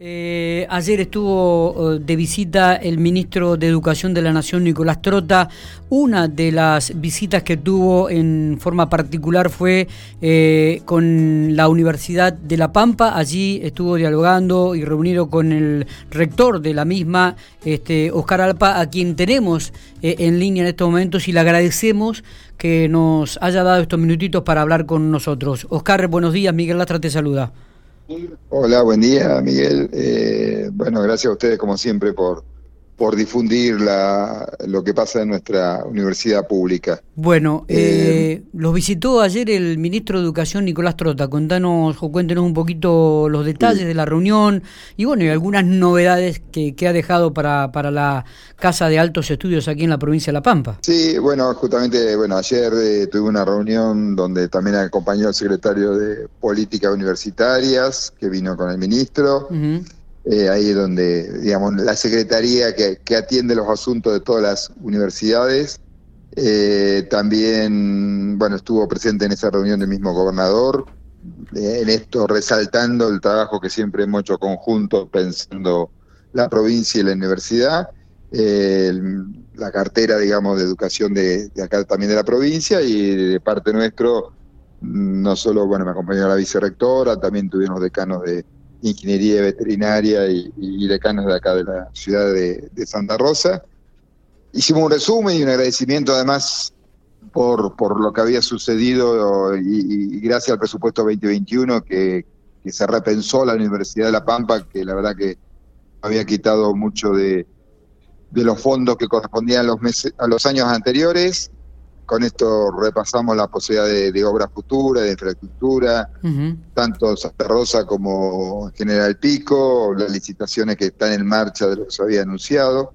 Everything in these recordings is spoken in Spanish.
Eh, ayer estuvo eh, de visita el ministro de Educación de la Nación, Nicolás Trota. Una de las visitas que tuvo en forma particular fue eh, con la Universidad de La Pampa. Allí estuvo dialogando y reunido con el rector de la misma, este, Oscar Alpa, a quien tenemos en línea en estos momentos y le agradecemos que nos haya dado estos minutitos para hablar con nosotros. Oscar, buenos días. Miguel Lastra te saluda. Hola, buen día, Miguel. Eh, bueno, gracias a ustedes, como siempre, por, por difundir la, lo que pasa en nuestra universidad pública. Bueno, eh, eh, los visitó ayer el ministro de Educación, Nicolás Trota. Contanos o cuéntenos un poquito los detalles de la reunión y bueno, y algunas novedades que, que, ha dejado para, para la Casa de Altos Estudios aquí en la provincia de La Pampa. Sí, bueno, justamente, bueno, ayer eh, tuve una reunión donde también acompañó el secretario de Políticas Universitarias, que vino con el ministro. Eh, ahí donde, digamos, la secretaría que, atiende los asuntos de todas las universidades. Eh, también, bueno, estuvo presente en esa reunión el mismo gobernador, eh, en esto resaltando el trabajo que siempre hemos hecho conjunto pensando la provincia y la universidad, la cartera, digamos, de educación de, acá también de la provincia y de parte nuestro, no solo, bueno, me acompañó la vicerrectora, también tuvimos decanos de, ingeniería veterinaria y, decanos de acá de la ciudad de, Santa Rosa. Hicimos un resumen y un agradecimiento además por, por lo que había sucedido y, gracias al presupuesto 2021 que, que, se repensó la Universidad de La Pampa, que la verdad que había quitado mucho de, de los fondos que correspondían a los, meses, a los años anteriores con esto repasamos la posibilidad de, obra futura, de infraestructura, tanto Santa Rosa como General Pico, las licitaciones que están en marcha de lo que se había anunciado.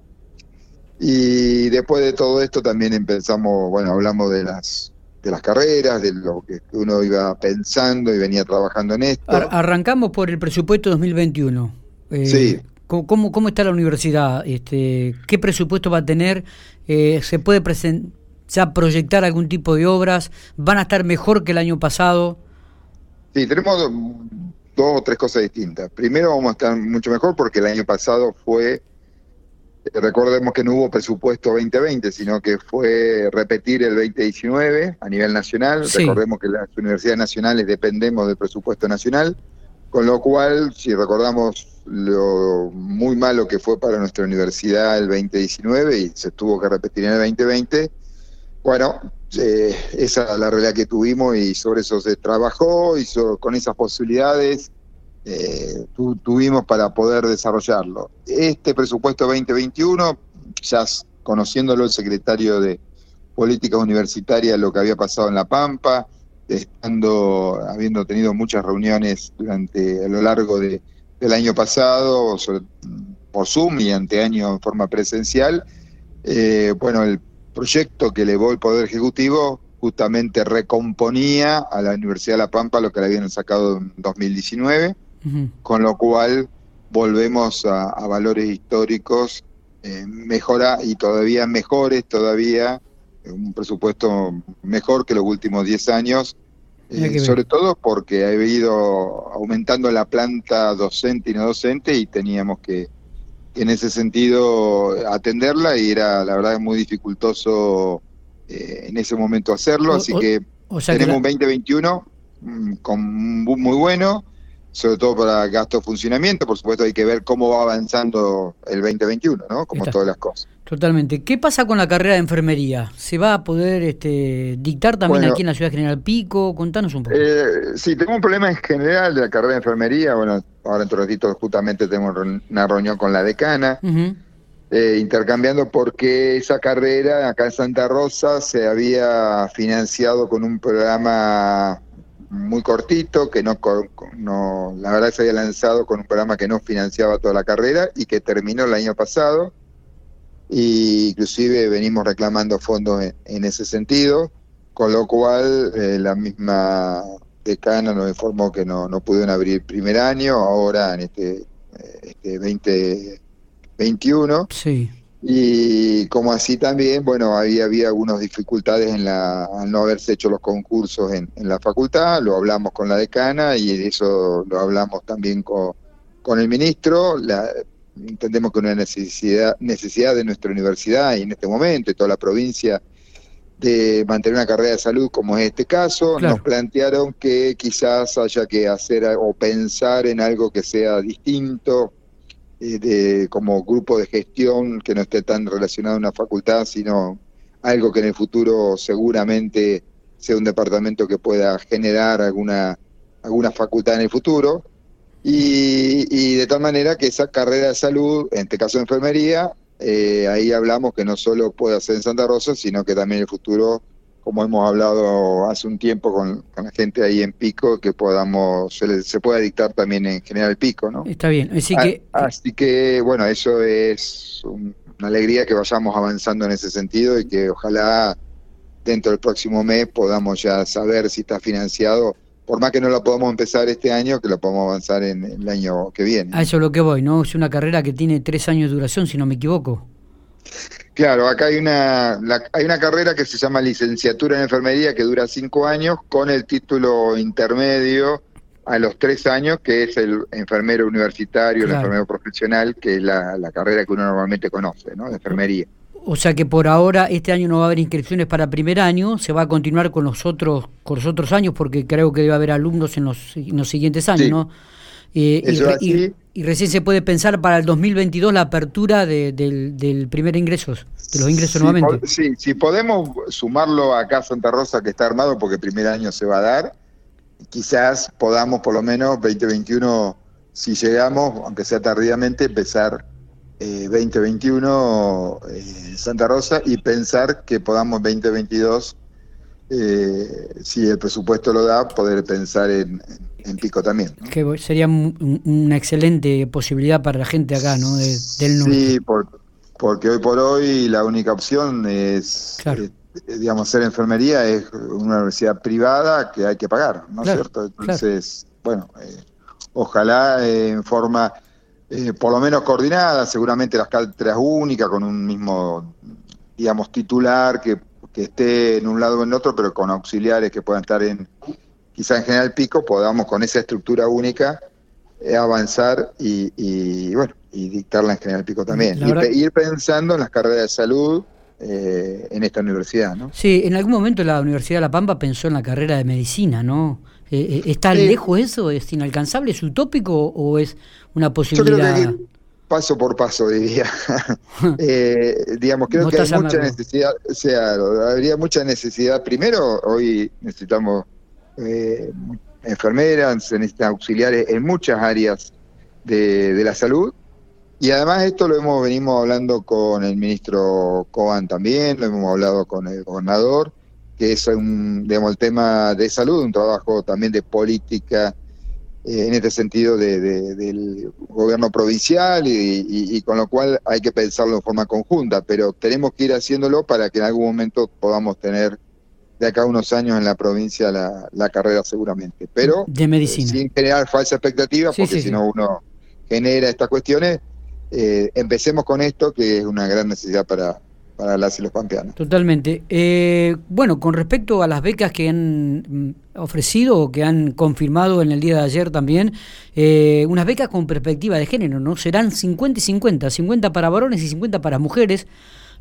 Y después de todo esto también empezamos, bueno, hablamos de las de las carreras, de lo que uno iba pensando y venía trabajando en esto. arrancamos por el presupuesto 2021. Eh, sí. ¿cómo, ¿Cómo está la universidad? Este, ¿Qué presupuesto va a tener? Eh, ¿Se puede presentar? Ya proyectar algún tipo de obras? ¿Van a estar mejor que el año pasado? Sí, tenemos dos o tres cosas distintas. Primero vamos a estar mucho mejor porque el año pasado fue, recordemos que no hubo presupuesto 2020, sino que fue repetir el 2019 a nivel nacional. Recordemos que las universidades nacionales dependemos del presupuesto nacional, con lo cual, si recordamos lo muy malo que fue para nuestra universidad el 2019 y se tuvo que repetir en el 2020, bueno, eh, esa es la realidad que tuvimos y sobre eso se trabajó y con esas posibilidades eh, tuvimos para poder desarrollarlo. Este presupuesto 2021, ya conociéndolo el secretario de Políticas Universitarias, lo que había pasado en La Pampa, estando, habiendo tenido muchas reuniones durante a lo largo de, del año pasado, por Zoom y ante año en forma presencial, eh, bueno, el proyecto que elevó el Poder Ejecutivo justamente recomponía a la Universidad de La Pampa lo que le habían sacado en 2019, con lo cual volvemos a, valores históricos eh, mejora y todavía mejores, todavía un presupuesto mejor que los últimos 10 años, eh, sobre todo porque ha ido aumentando la planta docente y no docente y teníamos que en ese sentido atenderla y era la verdad muy dificultoso eh, en ese momento hacerlo, así que tenemos un 2021 mm, con muy bueno, sobre todo para gasto de funcionamiento, por supuesto hay que ver cómo va avanzando el 2021, ¿no? Como todas las cosas. Totalmente. ¿Qué pasa con la carrera de enfermería? ¿Se va a poder este, dictar también aquí en la ciudad General Pico? Contanos un poco. Eh, sí, tengo un problema en general de la carrera de enfermería. Bueno, ahora en ratito justamente tenemos una reunión con la decana, eh, intercambiando porque esa carrera acá en Santa Rosa se había financiado con un programa muy cortito, que no, no, la verdad se había lanzado con un programa que no financiaba toda la carrera y que terminó el año pasado y inclusive venimos reclamando fondos en, ese sentido, con lo cual eh, la misma decana nos informó que no, no pudieron abrir primer año, ahora en este, este 2021. Sí. Y como así también, bueno, había, había algunas dificultades en la, al no haberse hecho los concursos en, en la facultad, lo hablamos con la decana y eso lo hablamos también con, con el ministro, la, entendemos que una necesidad, necesidad de nuestra universidad y en este momento, y toda la provincia, de mantener una carrera de salud como es este caso, nos plantearon que quizás haya que hacer o pensar en algo que sea distinto, eh, de, como grupo de gestión que no esté tan relacionado a una facultad, sino algo que en el futuro seguramente sea un departamento que pueda generar alguna, alguna facultad en el futuro. Y, y de tal manera que esa carrera de salud, en este caso de enfermería, eh, ahí hablamos que no solo puede hacer en Santa Rosa, sino que también en el futuro, como hemos hablado hace un tiempo con, la gente ahí en Pico, que podamos, se, pueda dictar también en General Pico, ¿no? Está bien, así que... así que, bueno, eso es una alegría que vayamos avanzando en ese sentido y que ojalá dentro del próximo mes podamos ya saber si está financiado por más que no la podamos empezar este año, que la podamos avanzar en, el año que viene. A eso es lo que voy, ¿no? Es una carrera que tiene tres años de duración, si no me equivoco. Claro, acá hay una, hay una carrera que se llama licenciatura en enfermería que dura cinco años con el título intermedio a los tres años, que es el enfermero universitario, el enfermero profesional, que es la, la, carrera que uno normalmente conoce, ¿no? De enfermería. O sea que por ahora este año no va a haber inscripciones para primer año, se va a continuar con los otros con los otros años porque creo que debe haber alumnos en los, los siguientes años, ¿no? Eh, y, recién se puede pensar para el 2022 la apertura de, del, primer ingreso, de los ingresos nuevamente. sí, si podemos sumarlo acá a Santa Rosa que está armado porque el primer año se va a dar, quizás podamos por lo menos 2021, si llegamos, aunque sea tardíamente, empezar 2021 eh, eh, Santa Rosa y pensar que podamos 2022, eh, si el presupuesto lo da, poder pensar en, Pico también. Que sería una excelente posibilidad para la gente acá, ¿no? del Sí, porque hoy por hoy la única opción es, digamos, ser enfermería es una universidad privada que hay que pagar, ¿no es cierto? Entonces, bueno, ojalá en forma eh, por lo menos coordinadas, seguramente las cátedras únicas, con un mismo, digamos, titular que, esté en un lado o en otro, pero con auxiliares que puedan estar en, quizá en General Pico, podamos con esa estructura única eh, avanzar y, bueno, y dictarla en General Pico también. Y ir pensando en las carreras de salud, eh, en esta universidad, ¿no? Sí, en algún momento la Universidad de La Pampa pensó en la carrera de medicina, ¿no? Eh, eh, ¿Está lejos eso? ¿Es inalcanzable? ¿Es utópico o es una posibilidad? Yo creo que paso por paso, diría. eh, digamos, creo que hay mucha necesidad, o sea, habría mucha necesidad. Primero, hoy necesitamos eh, enfermeras, se necesitan auxiliares en muchas áreas de, la salud. Y además esto lo hemos venido hablando con el ministro Coban también, lo hemos hablado con el gobernador que es un, digamos, el tema de salud, un trabajo también de política eh, en este sentido de, del gobierno provincial y, con lo cual hay que pensarlo en forma conjunta, pero tenemos que ir haciéndolo para que en algún momento podamos tener de acá a unos años en la provincia la, carrera seguramente, pero de medicina. sin generar falsa expectativa, porque si no uno genera estas cuestiones, eh, empecemos con esto que es una gran necesidad para, para las y los pampeanos. Totalmente. Eh, bueno, con respecto a las becas que han mm, ofrecido o que han confirmado en el día de ayer también, eh, unas becas con perspectiva de género, ¿no? Serán 50 y 50, 50 para varones y 50 para mujeres,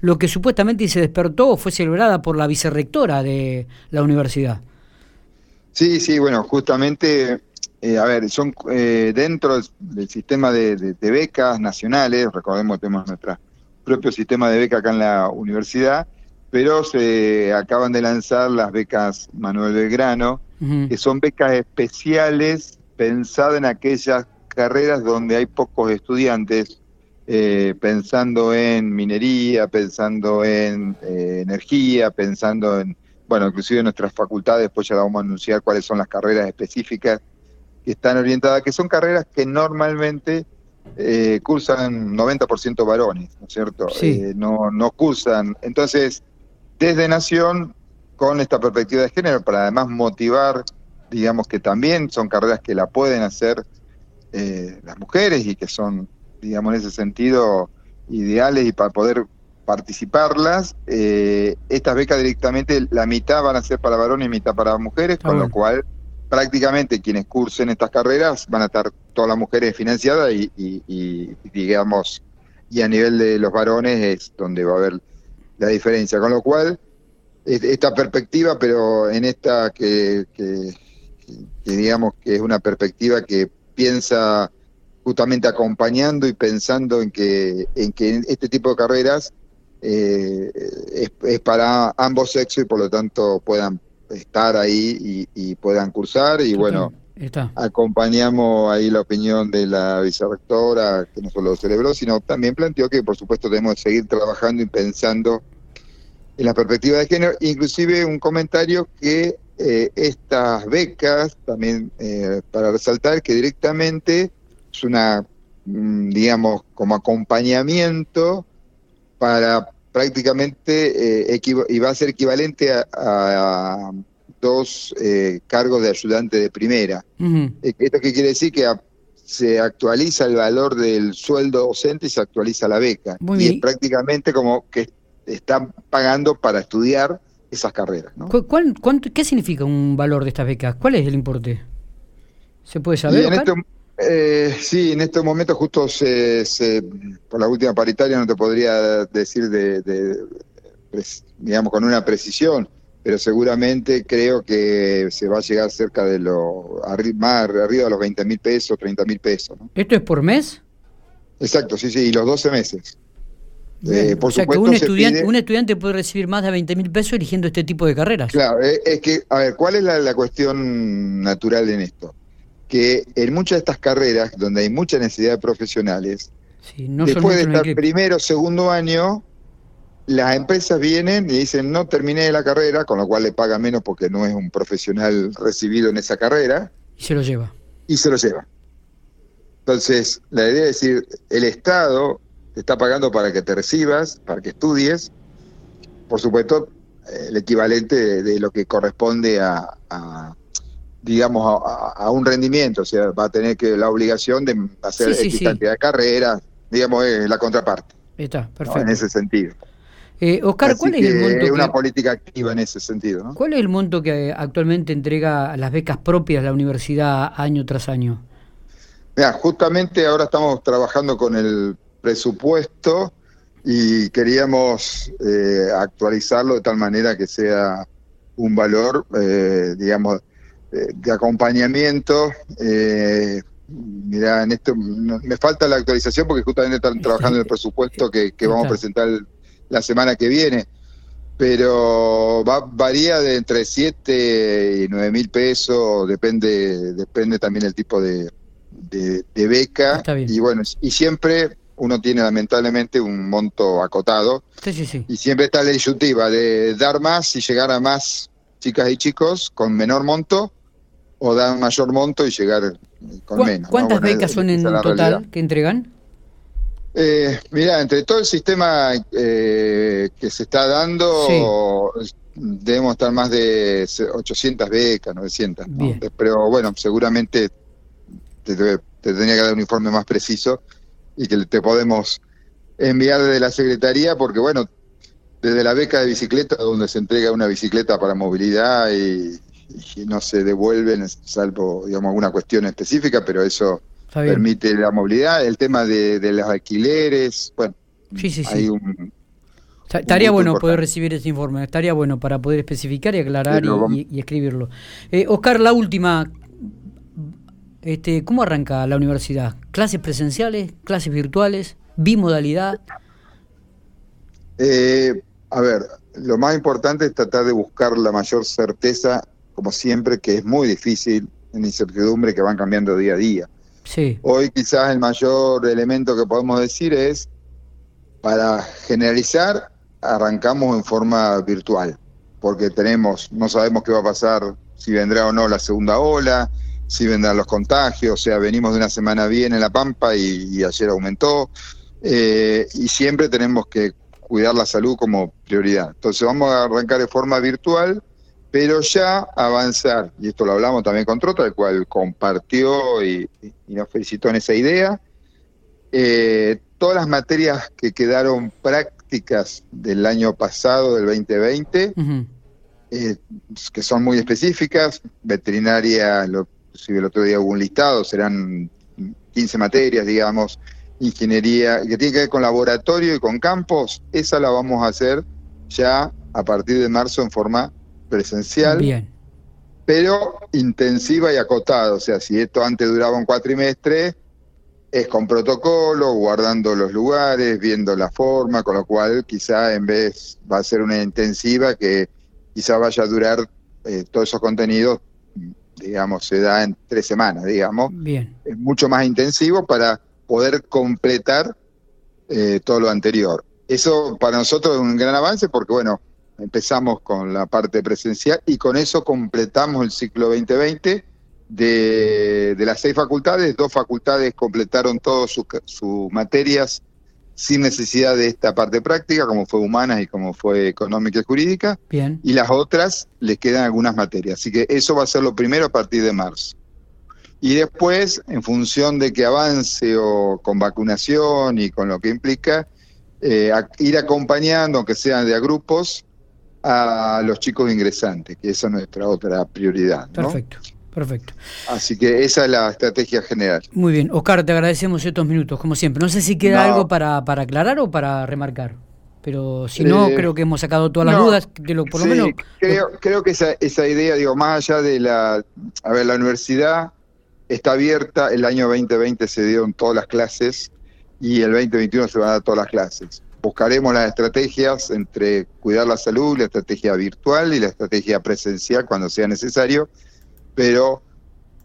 lo que supuestamente se despertó fue celebrada por la vicerrectora de la universidad. Sí, sí, bueno, justamente, eh, a ver, son dentro del sistema de, de becas nacionales, recordemos que tenemos nuestra propio sistema de beca acá en la universidad, pero se acaban de lanzar las becas Manuel Belgrano, que son becas especiales pensadas en aquellas carreras donde hay pocos estudiantes, eh, pensando en minería, pensando en eh, energía, pensando en, bueno, inclusive en nuestras facultades, después ya vamos a anunciar cuáles son las carreras específicas que están orientadas, que son carreras que normalmente eh, cursan 90% varones, ¿no es cierto? Eh, no, no cursan. Entonces, desde Nación, con esta perspectiva de género, para además motivar, digamos que también son carreras que la pueden hacer eh, las mujeres y que son, digamos, en ese sentido ideales y para poder participarlas, eh, estas becas directamente la mitad van a ser para varones y mitad para mujeres, con lo cual prácticamente quienes cursen estas carreras van a estar todas las mujeres financiadas y, digamos, y a nivel de los varones es donde va a haber la diferencia. Con lo cual, esta perspectiva, pero en esta que, que, digamos que es una perspectiva que piensa justamente acompañando y pensando en que, en que este tipo de carreras eh, es, para ambos sexos y por lo tanto puedan estar ahí y, puedan cursar y bueno, acompañamos ahí la opinión de la vicerrectora que no solo lo celebró, sino también planteó que por supuesto debemos seguir trabajando y pensando en la perspectiva de género, inclusive un comentario que eh, estas becas, también eh, para resaltar que directamente es una, mm, digamos, como acompañamiento para prácticamente, eh, y va a ser equivalente a, dos eh, cargos de ayudante de primera. Eh, ¿Esto qué quiere decir? Que se actualiza el valor del sueldo docente y se actualiza la beca. y es prácticamente como que están pagando para estudiar esas carreras. ¿no? ¿Qué significa un valor de estas becas? ¿Cuál es el importe? ¿Se puede saber? Eh, sí, en estos momentos justo se, por la última paritaria no te podría decir de, digamos, con una precisión, pero seguramente creo que se va a llegar cerca de lo, más arriba de los 20 mil pesos, 30 mil pesos. ¿Esto es por mes? Exacto, sí, sí, y los 12 meses. Eh, por o sea que un estudiante, un estudiante puede recibir más de 20 mil pesos eligiendo este tipo de carreras. Claro, eh, es que, a ver, ¿cuál es la cuestión natural en esto? que en muchas de estas carreras, donde hay mucha necesidad de profesionales, después de estar primero o segundo año, las empresas vienen y dicen, no terminé la carrera, con lo cual le paga menos porque no es un profesional recibido en esa carrera. Y se lo lleva. Y se lo lleva. Entonces, la idea es decir, el Estado te está pagando para que te recibas, para que estudies, por supuesto, el equivalente de, lo que corresponde a digamos, a, un rendimiento, o sea, va a tener que la obligación de hacer sí, cantidad de carreras, digamos, es la contraparte. Está, perfecto. En ese sentido. Eh, Oscar, ¿cuál es el monto? Es una política activa en ese sentido. ¿no? ¿Cuál es el monto que actualmente entrega las becas propias la universidad año tras año? Mira, justamente ahora estamos trabajando con el presupuesto y queríamos eh, actualizarlo de tal manera que sea un valor, eh, digamos, de acompañamiento. Eh, mira, en esto me falta la actualización porque justamente están trabajando en el presupuesto que, vamos a presentar la semana que viene. Pero va, varía de entre 7 y 9 mil pesos, depende, depende también el tipo de, de, beca. Y bueno, y siempre uno tiene lamentablemente un monto acotado. Y siempre está la disyuntiva de dar más y llegar a más chicas y chicos con menor monto o dar mayor monto y llegar con menos. ¿Cuántas becas son en total que entregan? Eh, mira, entre todo el sistema eh, que se está dando, debemos estar más de 800 becas, 900. Pero bueno, seguramente te, te, tenía que dar un informe más preciso y que te podemos enviar desde la Secretaría, porque bueno, desde la beca de bicicleta, donde se entrega una bicicleta para movilidad y, y no se devuelven, salvo digamos alguna cuestión específica, pero eso permite la movilidad. El tema de, los alquileres, bueno, hay un... Estaría bueno poder recibir ese informe, estaría bueno para poder especificar y aclarar y, escribirlo. Eh, Oscar, la última, este, ¿cómo arranca la universidad? ¿Clases presenciales, clases virtuales, bimodalidad? Eh, a ver, lo más importante es tratar de buscar la mayor certeza como siempre, que es muy difícil en incertidumbre que van cambiando día a día. Sí. Hoy quizás el mayor elemento que podemos decir es, para generalizar, arrancamos en forma virtual, porque tenemos, no sabemos qué va a pasar, si vendrá o no la segunda ola, si vendrán los contagios, o sea, venimos de una semana bien en La Pampa y, ayer aumentó, eh, y siempre tenemos que cuidar la salud como prioridad. Entonces vamos a arrancar de forma virtual pero ya avanzar, y esto lo hablamos también con Trota, el cual compartió y, nos felicitó en esa idea, eh, todas las materias que quedaron prácticas del año pasado, del 2020, eh, que son muy específicas, veterinaria, lo, si el otro día hubo un listado, serán 15 materias, digamos, ingeniería, que tiene que ver con laboratorio y con campos, esa la vamos a hacer ya a partir de marzo en forma presencial. Bien. Pero intensiva y acotada. O sea, si esto antes duraba un cuatrimestre, es con protocolo, guardando los lugares, viendo la forma, con lo cual quizá en vez va a ser una intensiva que quizá vaya a durar eh, todos esos contenidos, digamos, se da en tres semanas, digamos. Bien. Es mucho más intensivo para poder completar eh, todo lo anterior. Eso para nosotros es un gran avance porque, bueno, empezamos con la parte presencial y con eso completamos el ciclo 2020 de, de las seis facultades. Dos facultades completaron todas sus, materias sin necesidad de esta parte práctica, como fue humanas y como fue económica y jurídica. Bien. Y las otras les quedan algunas materias. Así que eso va a ser lo primero a partir de marzo. Y después, en función de que avance o con vacunación y con lo que implica, eh, ir acompañando, aunque sean de a grupos, a los chicos ingresantes, que esa es nuestra otra prioridad. Perfecto. Perfecto. Así que esa es la estrategia general. Muy bien. Oscar, te agradecemos estos minutos, como siempre. No sé si queda algo para, para aclarar o para remarcar. Pero si no, eh, creo que hemos sacado todas las dudas, de lo, por lo menos... Creo, creo que esa, esa idea, digo, más allá de la... A ver, la universidad está abierta, el año 2020 se dieron todas las clases y el 2021 se van a dar todas las clases. Buscaremos las estrategias entre cuidar la salud, la estrategia virtual y la estrategia presencial cuando sea necesario, pero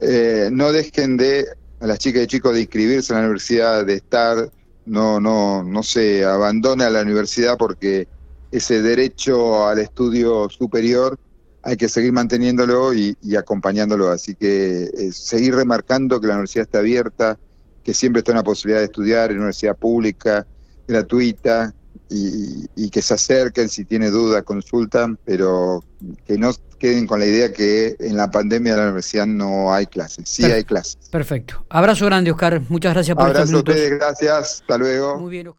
eh, no dejen de a las chicas y chicos de inscribirse en la universidad, de estar, no, no, no se abandone a la universidad porque ese derecho al estudio superior hay que seguir manteniéndolo y, acompañándolo. Así que eh, seguir remarcando que la universidad está abierta, que siempre está una posibilidad de estudiar en universidad pública, gratuita, y, que se acerquen si tiene dudas, consultan, pero que no queden con la idea que en la pandemia de la universidad no hay clases. Sí hay clases. Perfecto. Abrazo grande, Oscar. Muchas gracias por Abrazo a ustedes, gracias. Hasta luego. Muy bien,